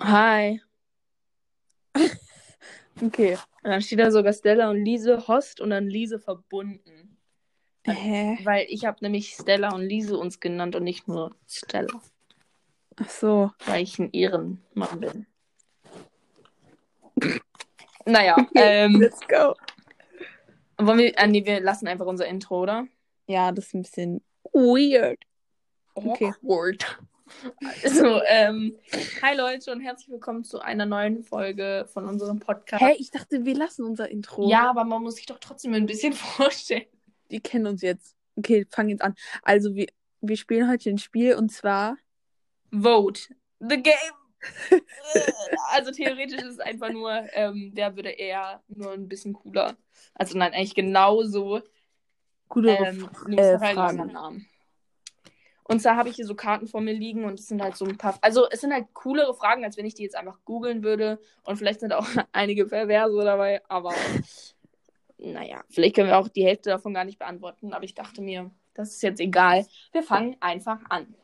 Hi. Okay. Und dann steht da sogar Stella und Lise Host und dann Lise verbunden. Hä? Weil ich habe nämlich Stella und Lise uns genannt und nicht nur Stella. Ach so. Weil ich ein Ehrenmann bin. Naja, ähm, Let's go. wollen wir, äh, nee, wir lassen einfach unser Intro, oder? Ja, das ist ein bisschen weird. Okay. Awkward. Also, ähm, hi Leute und herzlich willkommen zu einer neuen Folge von unserem Podcast. Hä, ich dachte, wir lassen unser Intro. Ja, aber man muss sich doch trotzdem ein bisschen vorstellen. Die kennen uns jetzt. Okay, fang jetzt an. Also, wir, wir spielen heute ein Spiel und zwar. Vote. The game. also theoretisch ist es einfach nur, ähm, wer würde eher nur ein bisschen cooler. Also nein, eigentlich genauso. Coole Ähm, äh, Fragen. Namen. Und zwar habe ich hier so Karten vor mir liegen und es sind halt so ein paar. Also es sind halt coolere Fragen, als wenn ich die jetzt einfach googeln würde. Und vielleicht sind auch einige Perverse dabei, aber naja, vielleicht können wir auch die Hälfte davon gar nicht beantworten. Aber ich dachte mir, das ist jetzt egal. Wir fangen einfach an.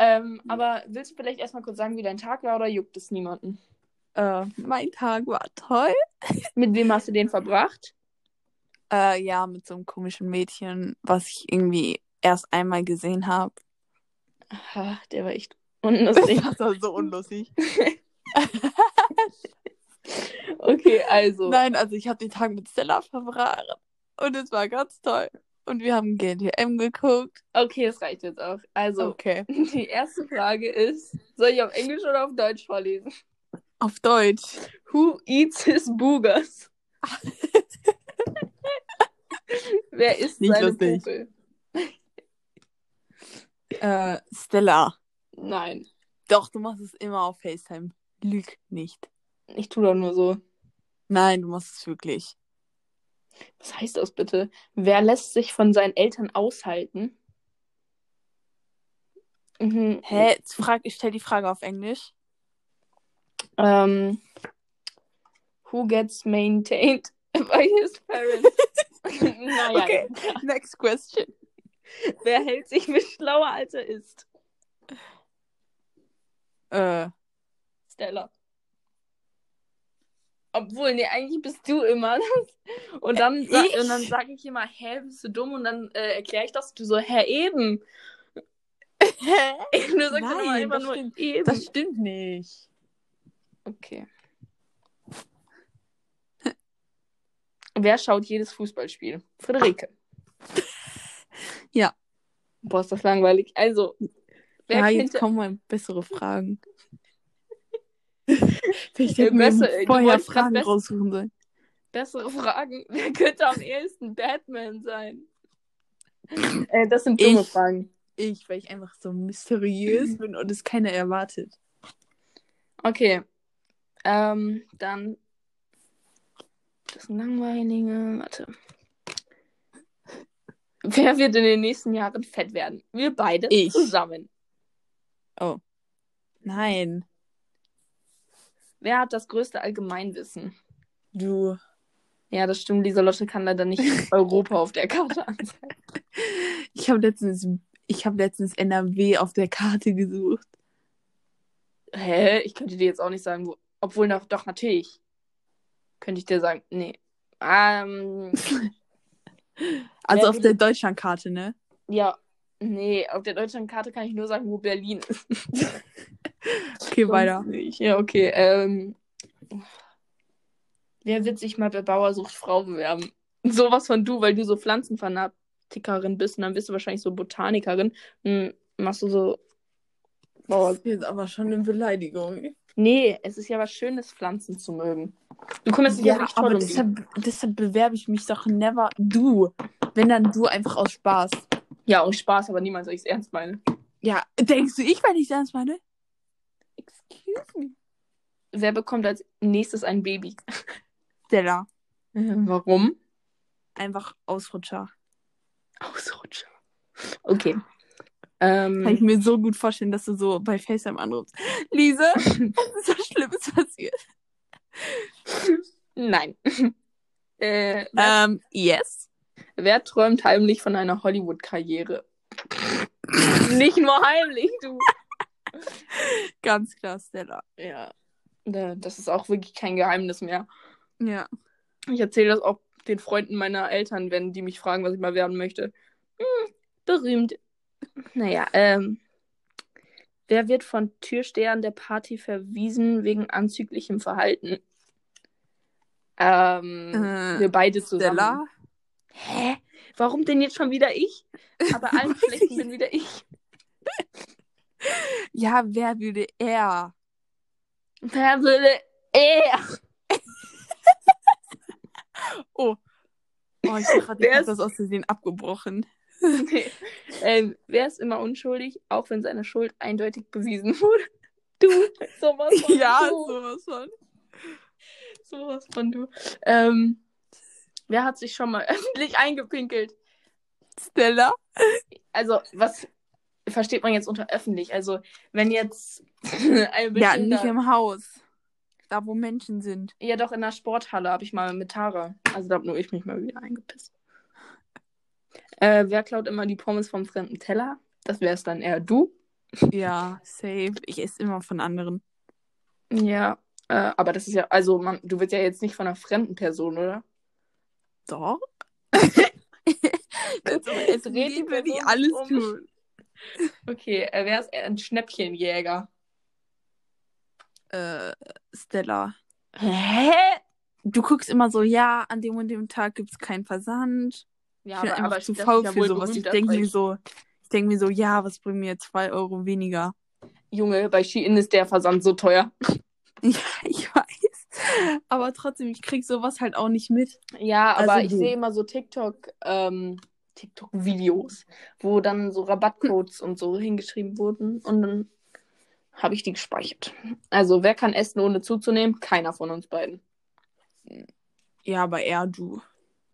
Ähm, aber willst du vielleicht erstmal kurz sagen, wie dein Tag war oder juckt es niemanden? Äh, mein Tag war toll. Mit wem hast du den verbracht? Äh, ja, mit so einem komischen Mädchen, was ich irgendwie erst einmal gesehen habe. Ah, der war echt unlustig. Das war so unlustig. okay, also. Nein, also ich habe den Tag mit Stella verbracht und es war ganz toll. Und wir haben GNTM geguckt. Okay, das reicht jetzt auch. Also, Okay. die erste Frage ist: Soll ich auf Englisch oder auf Deutsch vorlesen? Auf Deutsch. Who eats his boogers? Wer isst Nicht seine lustig. Popel? Äh, Stella. Nein, Doch, du machst es immer auf FaceTime. Lüg nicht. ich tue doch nur so. Nein, du machst es wirklich. Was heißt das bitte? Wer lässt sich von seinen Eltern aushalten? Mhm. Hä? Jetzt frag, ich stell die Frage auf Englisch. Ähm, who gets maintained by his parents? naja, Okay. Next question. wer hält sich für schlauer, als er ist? Äh, Stella. Obwohl, nee, eigentlich bist du immer das. Und dann, Ich? und dann sage ich immer, hä, bist du dumm? Und dann äh, erkläre ich das. Du so, hä, eben. hä? Du sagst immer Nein, einfach das nur stimmt. eben. Das stimmt nicht. Okay. Wer schaut jedes Fußballspiel? Friederike. Ja. Boah, ist das langweilig. Also, wer ja, kennt jetzt kommen mal bessere Fragen. Vielleicht hätten wir besser- vorher Fragen raussuchen sollen. bessere Fragen? Wer könnte am ehesten Batman sein? äh, das sind dumme Ich. Fragen. Ich, weil ich einfach so mysteriös bin und es keiner erwartet. Okay. Ähm, dann. Das langweilige. Warte. Wer wird in den nächsten Jahren fett werden? Wir beide Ich. zusammen. Nein. Wer hat das größte Allgemeinwissen? Du. Ja, das stimmt. Lieselotte kann leider nicht Europa auf der Karte anzeigen. Ich habe letztens, ich habe letztens NRW auf der Karte gesucht. Hä? Ich könnte dir jetzt auch nicht sagen, wo. Obwohl, doch, doch, natürlich. Könnte ich dir sagen. Nee. Ähm, Also Wer auf der Deutschlandkarte, ne? ja. Nee, auf der Deutschlandkarte kann ich nur sagen, wo Berlin ist. Okay, weiter. Nicht. Ja, okay. Ähm, wer wird sich mal bei Bauersucht Frau bewerben? Sowas von du, weil du so Pflanzenfanatikerin bist und dann bist du wahrscheinlich so Botanikerin. Hm, machst du so Bauer. Das ist jetzt aber schon eine Beleidigung. Nee, es ist ja was Schönes, Pflanzen zu mögen. Du kümmerst dich ja, toll aber um die. deshalb, deshalb bewerbe ich mich doch never du. Wenn dann du einfach aus Spaß. Ja, aus Spaß, aber niemals, weil ich es ernst meine. Ja, denkst du, ich, weil ich ernst meine? Excuse me. Wer bekommt als nächstes ein Baby? Stella. Warum? Einfach Ausrutscher. Ausrutscher. Okay. Kann ich Ähm, mir so gut vorstellen, dass du so bei FaceTime anrufst. Lise, was ist so Schlimmes passiert? Nein. äh, wer, Ähm, yes. wer träumt heimlich von einer Hollywood-Karriere? Nicht nur heimlich, du. Ganz klar, Stella. Ja. Da- Das ist auch wirklich kein Geheimnis mehr. Ja. Ich erzähle das auch den Freunden meiner Eltern, wenn die mich fragen, was ich mal werden möchte. Hm, berühmt. Naja, ähm. Wer wird von Türstehern der Party verwiesen wegen anzüglichem Verhalten? Ähm, Äh, wir beide zusammen. Stella? Hä? Warum denn jetzt schon wieder ich? Aber allen Schlechten bin wieder ich. Ja, wer würde er? Wer würde er? Oh. Oh, ich dachte, ich ist- das aus Versehen abgebrochen. Nee. ähm, wer ist immer unschuldig, auch wenn seine Schuld eindeutig bewiesen wurde? Du, sowas von Ja, du. sowas von. Sowas von du. Ähm, wer hat sich schon mal öffentlich eingepinkelt? Stella? Also, was versteht man jetzt unter öffentlich? Also, wenn jetzt ein Ja, nicht im Haus. Da, wo Menschen sind. Ja, doch, in der Sporthalle habe ich mal mit Tara. Also, da habe nur ich mich mal wieder eingepisst. Äh, wer klaut immer die Pommes vom fremden Teller? Das wär's dann eher du. Ja, safe. Ich esse immer von anderen. Ja, äh, aber das ist ja, also man, du willst ja jetzt nicht von einer fremden Person, oder? Doch. Jetzt Es dreht die Person alles um. tun. Okay, äh, wer ist ein Schnäppchenjäger? Äh, Stella. Hä? Du guckst immer so, ja, an dem und dem Tag gibt's keinen Versand. Ja, ich bin einfach zu das ist faul für sowas. Ich denke mir so, ich denke mir so, ja, was bringt mir zwei Euro weniger? Junge, bei Shein ist der Versand so teuer. Ja, ich weiß. Aber trotzdem, ich krieg sowas halt auch nicht mit. Ja, aber Also ich sehe immer so TikTok, ähm, TikTok-Videos, wo dann so Rabattcodes und so hingeschrieben wurden und dann habe ich die gespeichert. Also, wer kann essen, ohne zuzunehmen? Keiner von uns beiden. Ja, aber eher du.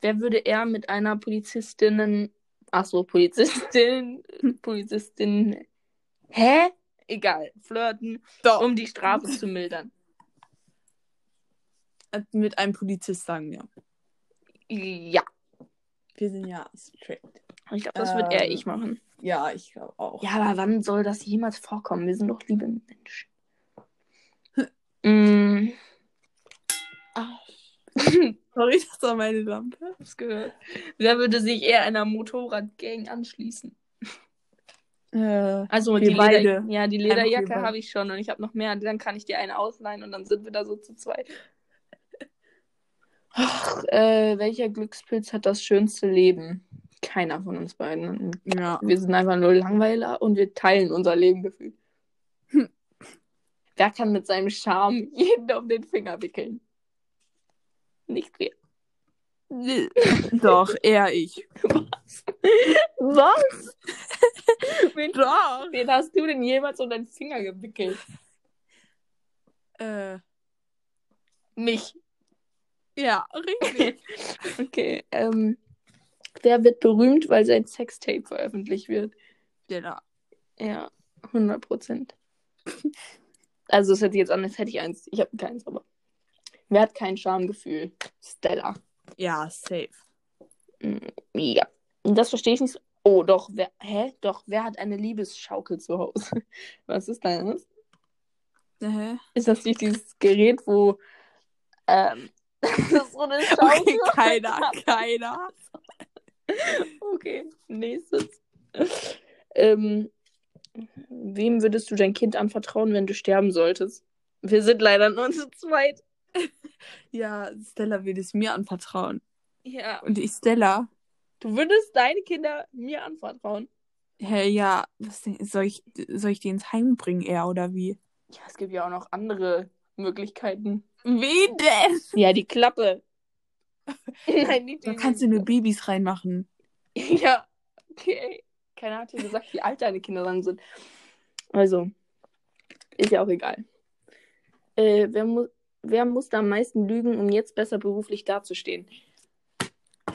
Wer würde eher mit einer Polizistinnen. Ach so, Polizistin. Polizistin. Hä? Egal. Flirten, Doch. um die Strafe zu mildern. Mit einem Polizist sagen wir. Ja. Wir sind ja strikt. Ich glaube, das wird eher Ähm. ich machen. Ja, ich glaube auch. Ja, aber wann soll das jemals vorkommen? Wir sind doch liebe Menschen. mm. Ach. Sorry, das war meine Lampe. Hab's gehört. Wer würde sich eher einer Motorradgang anschließen? Äh, Also die beide. Leder ja, die Lederjacke habe ich schon und ich habe noch mehr. Dann kann ich dir eine ausleihen und dann sind wir da so zu zweit. Ach, äh, welcher Glückspilz hat das schönste Leben? Keiner von uns beiden. ja. Wir sind einfach nur Langweiler und wir teilen unser Leben gefühlt. Hm. Wer kann mit seinem Charme jeden um den Finger wickeln? Nicht wir. Doch, eher ich. Was? Was? wen, Doch. wen hast du denn jemals um deinen Finger gewickelt? Äh, Mich. Ja, richtig. Okay, ähm, wer wird berühmt, weil sein Sextape veröffentlicht wird? Stella. Ja, 100 Prozent. Also, es sich jetzt an, als hätte ich eins. Ich habe keins, aber. Wer hat kein Schamgefühl? Stella. Ja, safe. Ja. Und das verstehe ich nicht. so- Oh, doch. Wer, hä? Doch. Wer hat eine Liebesschaukel zu Hause? Was ist das? Hä? Ist das nicht dieses Gerät, wo. Ähm. das ist so eine Schaukel. Okay, keiner, keiner. Okay, nächstes. Ähm, wem würdest du dein Kind anvertrauen, wenn du sterben solltest? Wir sind leider nur zu zweit. Ja, Stella will es mir anvertrauen. Ja. Und ich, Stella, Du würdest deine Kinder mir anvertrauen. hä, ja, was denn, soll ich, soll ich die ins Heim bringen, eher, oder wie? Ja, es gibt ja auch noch andere Möglichkeiten. Wie denn? Ja, die Klappe. Nein, nicht Da kannst du nur Babys reinmachen. Ja, okay. Keiner hat dir gesagt, wie alt deine Kinder dann sind. Also, ist ja auch egal. Äh, wer, mu wer muss da am meisten lügen, um jetzt besser beruflich dazustehen?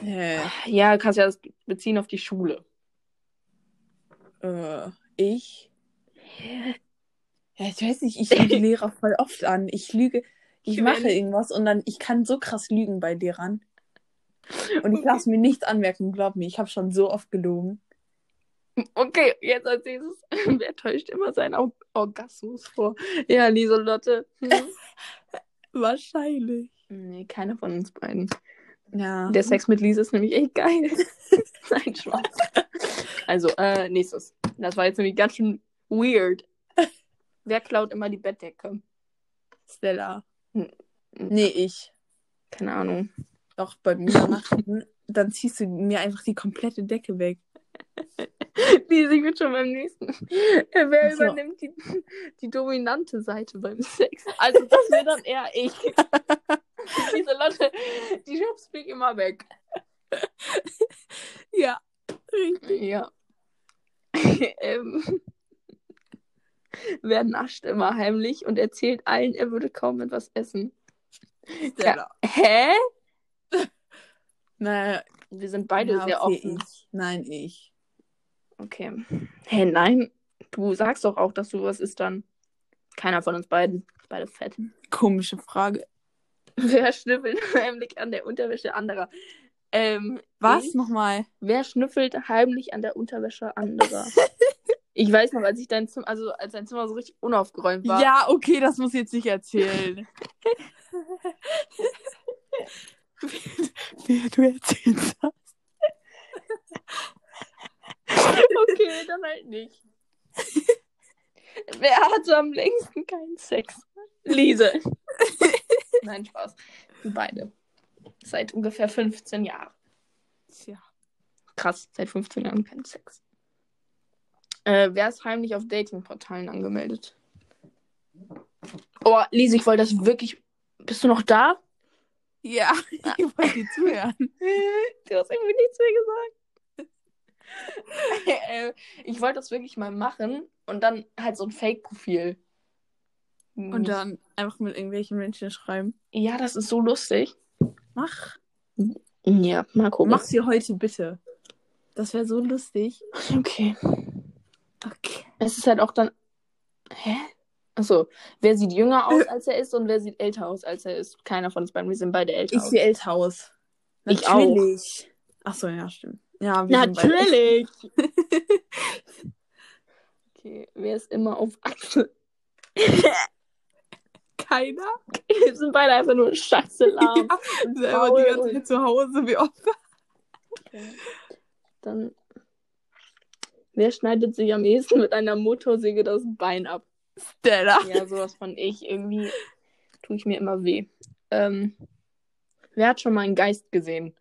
Hä? Ja, kannst ja das beziehen auf die Schule. Äh, ich? Ja, ich weiß nicht, ich lüge Lehrer voll oft an. Ich lüge, ich mache irgendwas und dann, ich kann so krass lügen bei Lehrern. Und ich lasse mir nichts anmerken, glaub mir, ich habe schon so oft gelogen. Okay, jetzt als nächstes. Wer täuscht immer seinen Or Orgasmus vor? Ja, Lieselotte. Hm. Wahrscheinlich. Nee, keiner von uns beiden. Ja. Der Sex mit Lise ist nämlich echt geil. Nein, Spaß. Also, äh, nächstes. Das war jetzt nämlich ganz schön weird. Wer klaut immer die Bettdecke? Stella. Nee, ich. Keine Ahnung. Doch, bei mir dann ziehst du mir einfach die komplette Decke weg. Lise, ich bin schon beim nächsten. Wer so. übernimmt die, die dominante Seite beim Sex? Also, das wäre dann eher ich. Diese Lotte, die schubst mich immer weg. Ja. Richtig. Ja. ähm, wer nascht immer heimlich und erzählt allen, er würde kaum etwas essen. Stella. Hä? Naja, Wir sind beide ja, sehr okay, offen. Ich. Nein, ich. Okay. Hä, nein. Du sagst doch auch, dass du was isst dann. Keiner von uns beiden. Beide fett. Komische Frage. Wer schnüffelt heimlich an der Unterwäsche anderer? Ähm, Was Ich? nochmal? Wer schnüffelt heimlich an der Unterwäsche anderer? Ich weiß noch, als ich dein Zimmer, also als dein Zimmer so richtig unaufgeräumt war. Ja, okay, das muss ich jetzt nicht erzählen. Wer du erzählst hast. Okay, dann halt nicht. Wer hatte am längsten keinen Sex? Lise. Nein, Spaß. Beide. Seit ungefähr 15 Jahren. Tja. Krass, seit 15 Jahren kein Sex. Äh, wer ist heimlich auf Datingportalen angemeldet? Oh, Lise, ich wollte das wirklich. Bist du noch da? Ja, ich wollte dir zuhören. Du hast irgendwie nichts mehr gesagt. äh, ich wollte das wirklich mal machen und dann halt so ein Fake-Profil. Und dann einfach mit irgendwelchen Menschen schreiben. Ja, das ist so lustig. Mach. Ja, mal gucken. Mach sie heute bitte. Das wäre so lustig. Okay. Okay. Es ist halt auch dann. Hä? Achso, wer sieht jünger aus, als er ist und wer sieht älter aus, als er ist? Keiner von uns beiden. Wir sind beide älter. Ich sehe älter aus. Ich auch. Natürlich. Ach so, ja, stimmt. Ja, wir sind beide- Natürlich! okay, wer ist immer auf Achse? Keiner. Wir sind beide einfach nur scheiße lahm. Ja, und selber faul die ganze Zeit zu Hause, wie oft. Okay. Dann. Wer schneidet sich am ehesten mit einer Motorsäge das Bein ab? Stella. Ja, sowas von ich. Irgendwie tue ich mir immer weh. Ähm, wer hat schon mal einen Geist gesehen?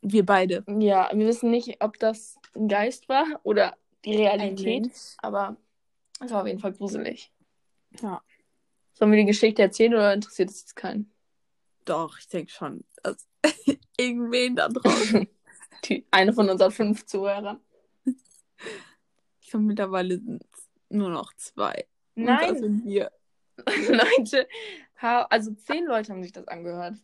Wir beide. Ja, wir wissen nicht, ob das ein Geist war oder die Realität, aber es war auf jeden Fall gruselig. Ja. Sollen wir die Geschichte erzählen oder interessiert es jetzt keinen? Doch, ich denke schon. Dass irgendwen da draußen. Die, eine von unseren fünf Zuhörern. Ich glaube, mittlerweile sind es nur noch zwei. Und das Nein, sind wir. Leute, also zehn Leute haben sich das angehört.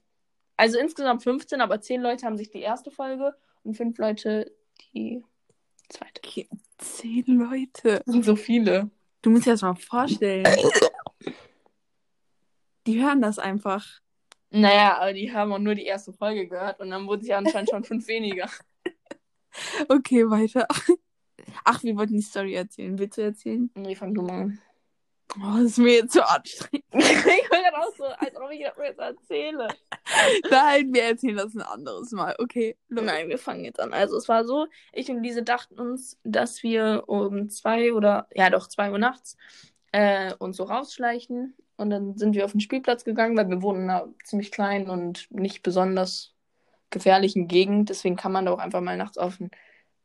Also insgesamt 15, aber zehn Leute haben sich die erste Folge und fünf Leute die zweite. Okay, zehn Leute. Das sind so viele. Du musst dir das mal vorstellen. Die hören das einfach. Naja, aber die haben auch nur die erste Folge gehört und dann wurden ja anscheinend schon fünf weniger. Okay, weiter. Ach, wir wollten die Story erzählen. Willst du erzählen? Nee, fang du mal an. Oh, das ist mir jetzt zu anstrengend. ich höre gerade auch so, als ob ich das jetzt erzähle. Nein, wir erzählen das ein anderes Mal. Okay, los. Nein, wir fangen jetzt an. Also es war so, ich und Lise dachten uns, dass wir um zwei oder, ja doch, zwei Uhr nachts äh, uns so rausschleichen. Und dann sind wir auf den Spielplatz gegangen, weil wir wohnen in einer ziemlich kleinen und nicht besonders gefährlichen Gegend. Deswegen kann man da auch einfach mal nachts auf den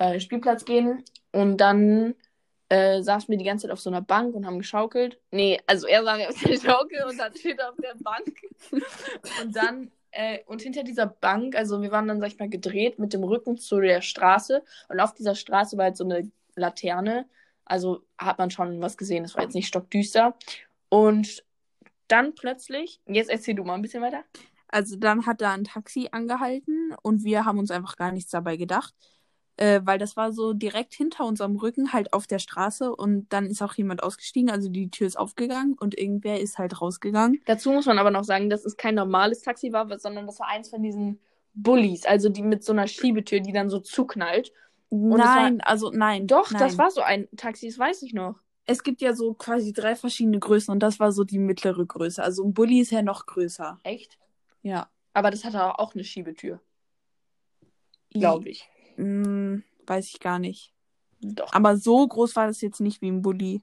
äh, Spielplatz gehen. Und dann äh, saßen wir die ganze Zeit auf so einer Bank und haben geschaukelt. Nee, also er saß auf der Schaukel und dann steht er auf der Bank. und dann, äh, und hinter dieser Bank, also wir waren dann, sag ich mal, gedreht mit dem Rücken zu der Straße. Und auf dieser Straße war halt so eine Laterne. Also hat man schon was gesehen. Es war jetzt nicht stockdüster. Und dann plötzlich, jetzt erzähl du mal ein bisschen weiter. Also dann hat da ein Taxi angehalten und wir haben uns einfach gar nichts dabei gedacht. Äh, weil das war so direkt hinter unserem Rücken, halt auf der Straße und dann ist auch jemand ausgestiegen, also die Tür ist aufgegangen und irgendwer ist halt rausgegangen. Dazu muss man aber noch sagen, dass es kein normales Taxi war, sondern das war eins von diesen Bullies, also die mit so einer Schiebetür, die dann so zuknallt. Und es war- Nein, also nein. Doch, nein. das war so ein Taxi, das weiß ich noch. Es gibt ja so quasi drei verschiedene Größen und das war so die mittlere Größe. Also ein Bulli ist ja noch größer. Echt? Ja. Aber das hatte auch eine Schiebetür, glaube ich. Hm, weiß ich gar nicht. Doch. Aber so groß war das jetzt nicht wie ein Bulli.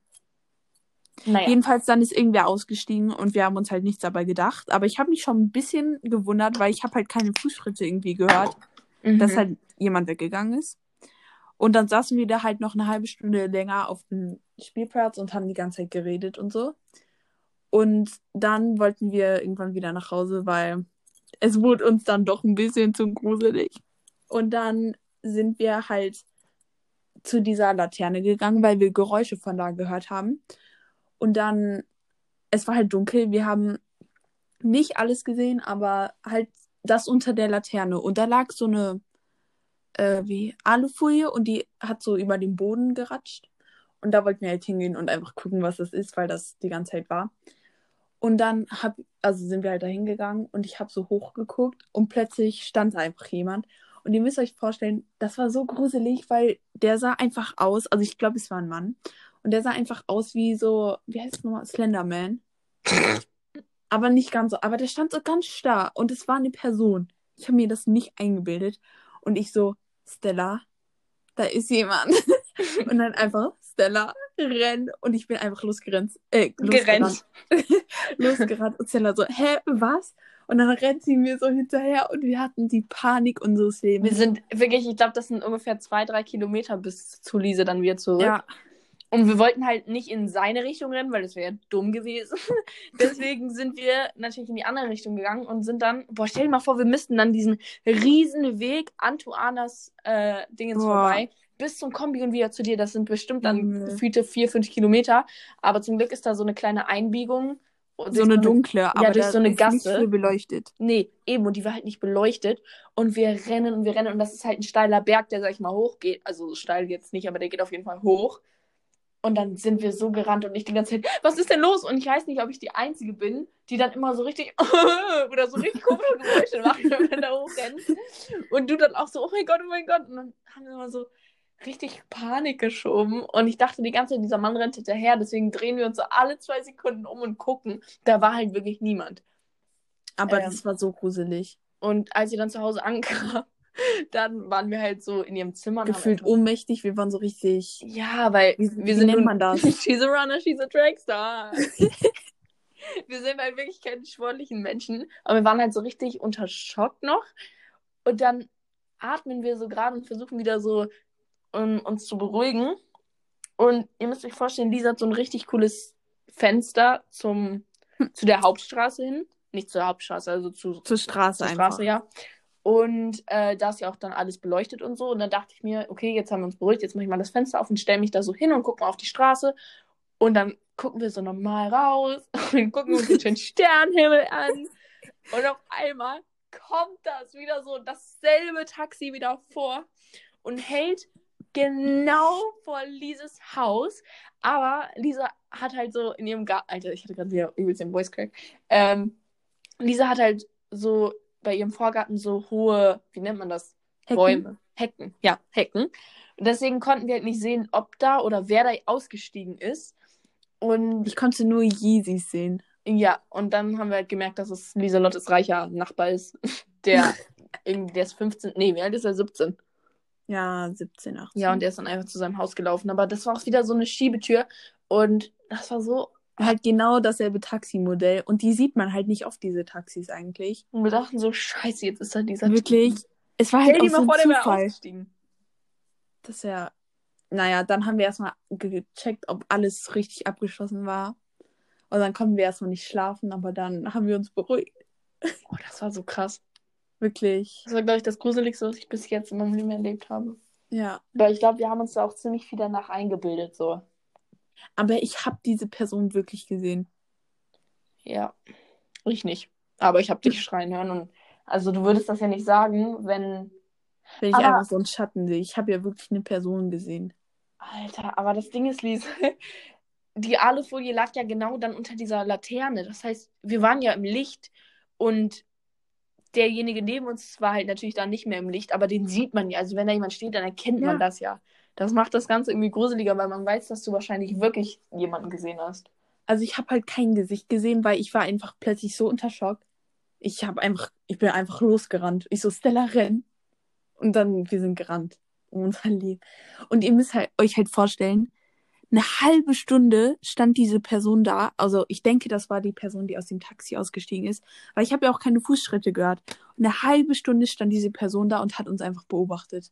Naja. Jedenfalls dann ist irgendwer ausgestiegen und wir haben uns halt nichts dabei gedacht. Aber ich habe mich schon ein bisschen gewundert, weil ich habe halt keine Fußschritte irgendwie gehört, Mhm. dass halt jemand weggegangen ist. Und dann saßen wir da halt noch eine halbe Stunde länger auf dem Spielplatz und haben die ganze Zeit geredet und so. Und dann wollten wir irgendwann wieder nach Hause, weil es wurde uns dann doch ein bisschen zu gruselig. Und dann sind wir halt zu dieser Laterne gegangen, weil wir Geräusche von da gehört haben. Und dann, es war halt dunkel, wir haben nicht alles gesehen, aber halt das unter der Laterne. Und da lag so eine, äh, wie Alufolie und die hat so über den Boden geratscht. Und da wollten wir halt hingehen und einfach gucken, was das ist, weil das die ganze Zeit war. Und dann hab, also sind wir halt da hingegangen und ich habe so hochgeguckt und plötzlich stand da einfach jemand. Und ihr müsst euch vorstellen, das war so gruselig, weil der sah einfach aus, also ich glaube, es war ein Mann. Und der sah einfach aus wie so, wie heißt es nochmal, Slenderman. aber nicht ganz so, aber der stand so ganz starr und es war eine Person. Ich habe mir das nicht eingebildet. Und ich so, Stella, da ist jemand. und dann einfach, Stella, renn. Und ich bin einfach losgerannt. Äh, losgerannt. losgerannt. Und Stella so, hä, was? Und dann rennt sie mir so hinterher und wir hatten die Panik unseres Wir Lebens. sind wirklich, ich glaube, das sind ungefähr zwei, drei Kilometer bis zu Lise dann wieder zurück. Ja, Und wir wollten halt nicht in seine Richtung rennen, weil das wäre ja dumm gewesen. Deswegen sind wir natürlich in die andere Richtung gegangen und sind dann, boah, stell dir mal vor, wir müssten dann diesen riesen Weg an Tuanas äh, Dingens Boah. vorbei bis zum Kombi und wieder zu dir. Das sind bestimmt dann Mhm. gefühlte vier, fünf Kilometer. Aber zum Glück ist da so eine kleine Einbiegung. So eine dunkle, aber durch so eine ist nicht Gasse. viel beleuchtet. Nee, eben, und die war halt nicht beleuchtet. Und wir rennen und wir rennen. Und das ist halt ein steiler Berg, der, sag ich mal, hochgeht. Also so steil jetzt nicht, aber der geht auf jeden Fall hoch. Und dann sind wir so gerannt und ich die ganze Zeit, was ist denn los? Und ich weiß nicht, ob ich die Einzige bin, die dann immer so richtig oder so richtig komische Geräusche macht, wenn man da hochrennt. Und du dann auch so, oh mein Gott, oh mein Gott. Und dann haben wir immer so richtig Panik geschoben. Und ich dachte die ganze Zeit, dieser Mann rennt hinterher. Deswegen drehen wir uns so alle zwei Sekunden um und gucken. Da war halt wirklich niemand. Aber Ähm. das war so gruselig. Und als sie dann zu Hause ankam, dann waren wir halt so in ihrem Zimmer. Gefühlt ohnmächtig, wir waren so richtig. Ja, weil Wie- wir wie sind nennt nun- man das? she's a runner, she's a trackstar. wir sind halt wirklich keine sportlichen Menschen, aber wir waren halt so richtig unter Schock noch. Und dann atmen wir so gerade und versuchen wieder so um, uns zu beruhigen. Und ihr müsst euch vorstellen, Lisa hat so ein richtig cooles Fenster zum, zu der Hauptstraße hin. Nicht zur Hauptstraße, also zu, Zur Straße zur einfach. Straße, ja. Und äh, da ist ja auch dann alles beleuchtet und so. Und dann dachte ich mir, okay, jetzt haben wir uns beruhigt, jetzt mache ich mal das Fenster auf und stelle mich da so hin und gucke mal auf die Straße. Und dann gucken wir so normal raus und gucken uns den Sternenhimmel an. Und auf einmal kommt das wieder so dasselbe Taxi wieder vor und hält genau vor Lises Haus. Aber Lisa hat halt so in ihrem Garten, Alter, ich hatte gerade wieder übelst den Voice Crack. Ähm, Lisa hat halt so bei ihrem Vorgarten so hohe, wie nennt man das? Hecken? Bäume. Hecken, ja, Hecken. Und deswegen konnten wir halt nicht sehen, ob da oder wer da ausgestiegen ist. Und Ich konnte nur Yeezys sehen. ja, und dann haben wir halt gemerkt, dass es Lieselottes reicher Nachbar ist. Der irgendwie, der ist 15, nee, wie alt ist er? 17. Ja, 17, 18. Ja, und der ist dann einfach zu seinem Haus gelaufen. Aber das war auch wieder so eine Schiebetür. Und das war so. halt genau dasselbe Taximodell. Und die sieht man halt nicht oft, diese Taxis eigentlich. Und wir dachten so, scheiße, jetzt ist da dieser Wirklich. Es war Stell halt auch mal so vor, ein wäre Zufall. Das ist ja. Naja, dann haben wir erstmal gecheckt, ob alles richtig abgeschlossen war. Und dann konnten wir erstmal nicht schlafen, aber dann haben wir uns beruhigt. Oh, das war so krass. Wirklich. Das war, glaube ich, das Gruseligste, was ich bis jetzt in meinem Leben erlebt habe. Ja. Weil ich glaube, wir haben uns da auch ziemlich viel danach eingebildet, so. Aber ich habe diese Person wirklich gesehen. Ja. Ich nicht. Aber ich habe dich schreien hören und also du würdest das ja nicht sagen, wenn. Wenn ich Aber- einfach so einen Schatten sehe. Ich habe ja wirklich eine Person gesehen. Alter, aber das Ding ist, Lies, die Alufolie lag ja genau dann unter dieser Laterne. Das heißt, wir waren ja im Licht und derjenige neben uns war halt natürlich dann nicht mehr im Licht, aber den sieht man ja. Also wenn da jemand steht, dann erkennt Ja. man das ja. Das macht das Ganze irgendwie gruseliger, weil man weiß, dass du wahrscheinlich wirklich jemanden gesehen hast. Also ich habe halt kein Gesicht gesehen, weil ich war einfach plötzlich so unter Schock. Ich habe einfach, ich bin einfach losgerannt. Ich so, Stella, renn. Und dann, wir sind gerannt. Um unser Leben. Und ihr müsst halt, euch halt vorstellen, eine halbe Stunde stand diese Person da. Also ich denke, das war die Person, die aus dem Taxi ausgestiegen ist. Weil ich habe ja auch keine Fußschritte gehört. Und eine halbe Stunde stand diese Person da und hat uns einfach beobachtet.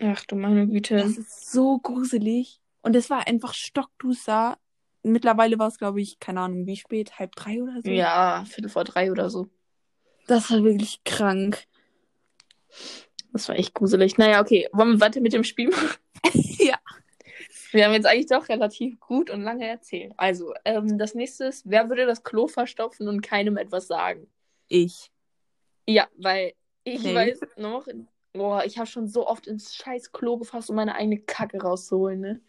Ach du meine Güte. Das ist so gruselig. Und es war einfach stockduster. Mittlerweile war es, glaube ich, keine Ahnung, wie spät, halb drei oder so. Ja, Viertel vor drei oder so. Das war wirklich krank. Das war echt gruselig. Naja, okay. Wollen wir weiter mit dem Spiel machen? Ja. Wir haben jetzt eigentlich doch relativ gut und lange erzählt. Also, ähm, das nächste ist, wer würde das Klo verstopfen und keinem etwas sagen? Ich. Ja, weil ich Nee. weiß noch, boah, ich habe schon so oft ins scheiß Klo gefasst, um meine eigene Kacke rauszuholen, ne?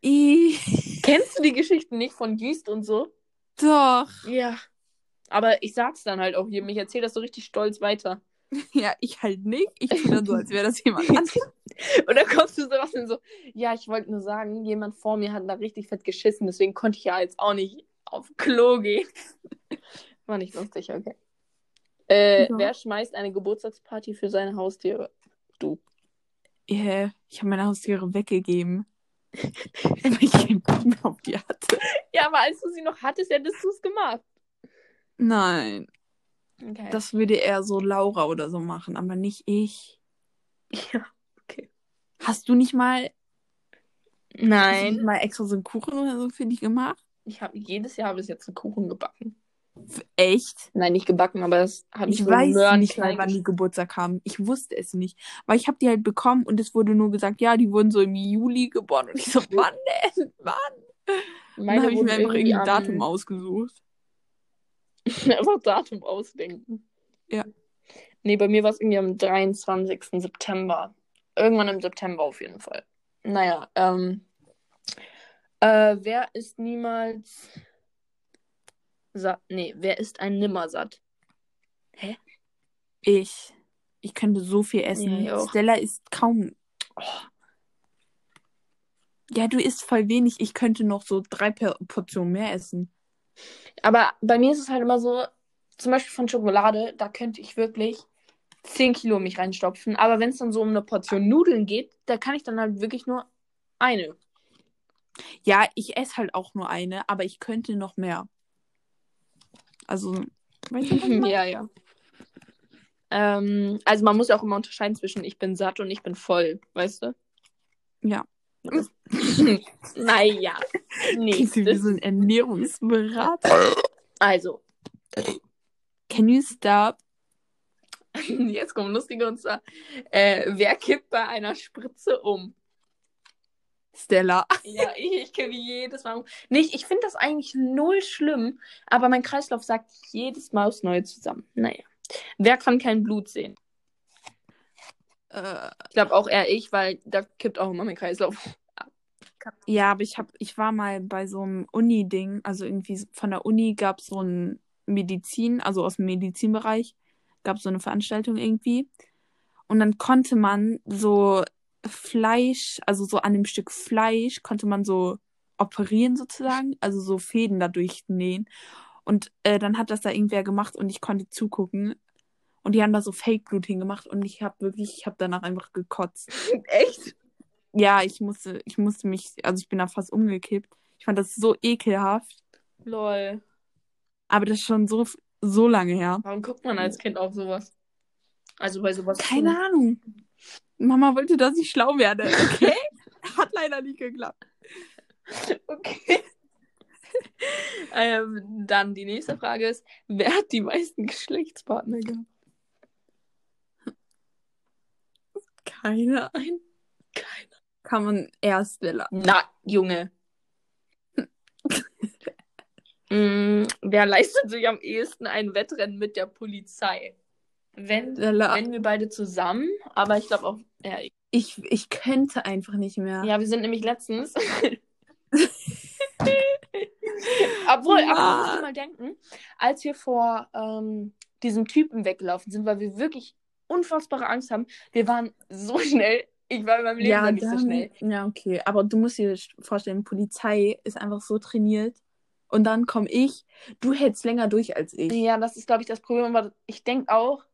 Ich. Kennst du die Geschichten nicht von Jüst und so? Doch. Ja. Aber ich sag's dann halt auch jedem. Ich erzähle das so richtig stolz weiter. Ja, ich halt nicht. Ich tue dann so, als wäre das jemand anderes. Und dann kommst du sowas und so, ja, ich wollte nur sagen, jemand vor mir hat da richtig fett geschissen, deswegen konnte ich ja jetzt auch nicht auf Klo gehen. War nicht lustig, okay. Äh, Ja. Wer schmeißt eine Geburtstagsparty für seine Haustiere? Du. Yeah, ich habe meine Haustiere weggegeben. Weil ich keinen Bock mehr auf die hatte. Ja, aber als du sie noch hattest, hättest du es gemacht. Nein, Okay. das würde eher so Laura oder so machen, aber nicht ich. ja. Hast du nicht mal, hast du nicht Nein. mal extra so einen Kuchen oder so für die gemacht? Ich habe jedes Jahr bis jetzt einen Kuchen gebacken. Echt? Nein, nicht gebacken, aber das habe ich, Ich so weiß Möhren nicht mal, wann die Geburtstag haben. Ich wusste es nicht. Weil ich habe die halt bekommen und es wurde nur gesagt, ja, die wurden so im Juli geboren. Und ich so, wann denn? Wann? Und dann habe ich mir einfach irgendein Datum ausgesucht. Einfach Datum ausdenken. Ja. Nee, bei mir war es irgendwie am 23. September. Irgendwann im September auf jeden Fall. Naja, ähm. Äh, wer ist niemals satt? Nee, wer ist ein Nimmersatt? Ich. Ich könnte so viel essen. Ja. Stella isst kaum. Oh. Ja, du isst voll wenig. Ich könnte noch so drei Portionen mehr essen. Aber bei mir ist es halt immer so, zum Beispiel von Schokolade, da könnte ich wirklich 10 Kilo mich reinstopfen. Aber wenn es dann so um eine Portion Nudeln geht, da kann ich dann halt wirklich nur eine. Ja, ich esse halt auch nur eine, aber ich könnte noch mehr. Also, weißt du, ja, ja. Ähm, also man muss ja auch immer unterscheiden zwischen ich bin satt und ich bin voll, weißt du? Ja. naja. Klingt wie so ein Ernährungsberater. Also, Can you stop? jetzt kommen lustige und zwar, äh, wer kippt bei einer Spritze um? Stella. Ja, ich, ich kippe jedes Mal um. Nicht, ich finde das eigentlich null schlimm, aber mein Kreislauf sagt jedes Mal aufs Neue zusammen. Naja. Wer kann kein Blut sehen? Äh, Ich glaube auch eher ich, weil da kippt auch immer mein Kreislauf. ja, aber ich hab, ich war mal bei so einem Uni-Ding, also irgendwie von der Uni gab es so ein Medizin, also aus dem Medizinbereich, gab es so eine Veranstaltung irgendwie. Und dann konnte man so Fleisch, also so an dem Stück Fleisch, konnte man so operieren sozusagen, also so Fäden dadurch nähen. Und äh, dann hat das da irgendwer gemacht und ich konnte zugucken. Und die haben da so Fake-Blut hingemacht und ich habe wirklich, ich habe danach einfach gekotzt. Echt? Ja, ich musste, ich musste mich, also ich bin da fast umgekippt. Ich fand das so ekelhaft. Lol. Aber das ist schon so, so lange her. Warum guckt man als Kind auf sowas? Also bei sowas. Keine Ahnung. Mama wollte, dass ich schlau werde. Okay? Hat leider nicht geklappt. Okay. ähm, dann die nächste Frage ist, wer hat die meisten Geschlechtspartner gehabt? Keine ein. Keiner. Kann man erst Stella. Na, Junge. mm, wer leistet sich am ehesten ein Wettrennen mit der Polizei? Wenn, wenn wir beide zusammen, aber ich glaube auch, ja, Ich, ich könnte einfach nicht mehr. ja, wir sind nämlich letztens. aber Obwohl, aber Ja. du musst dir mal denken, als wir vor ähm, diesem Typen weggelaufen sind, weil wir wirklich unfassbare Angst haben, wir waren so schnell. Ich war in meinem Leben noch nicht so dann- schnell. Ja, okay. Aber du musst dir vorstellen, Polizei ist einfach so trainiert. Und dann komme ich. Du hältst länger durch als ich. Ja, das ist, glaube ich, das Problem. Aber ich denke auch,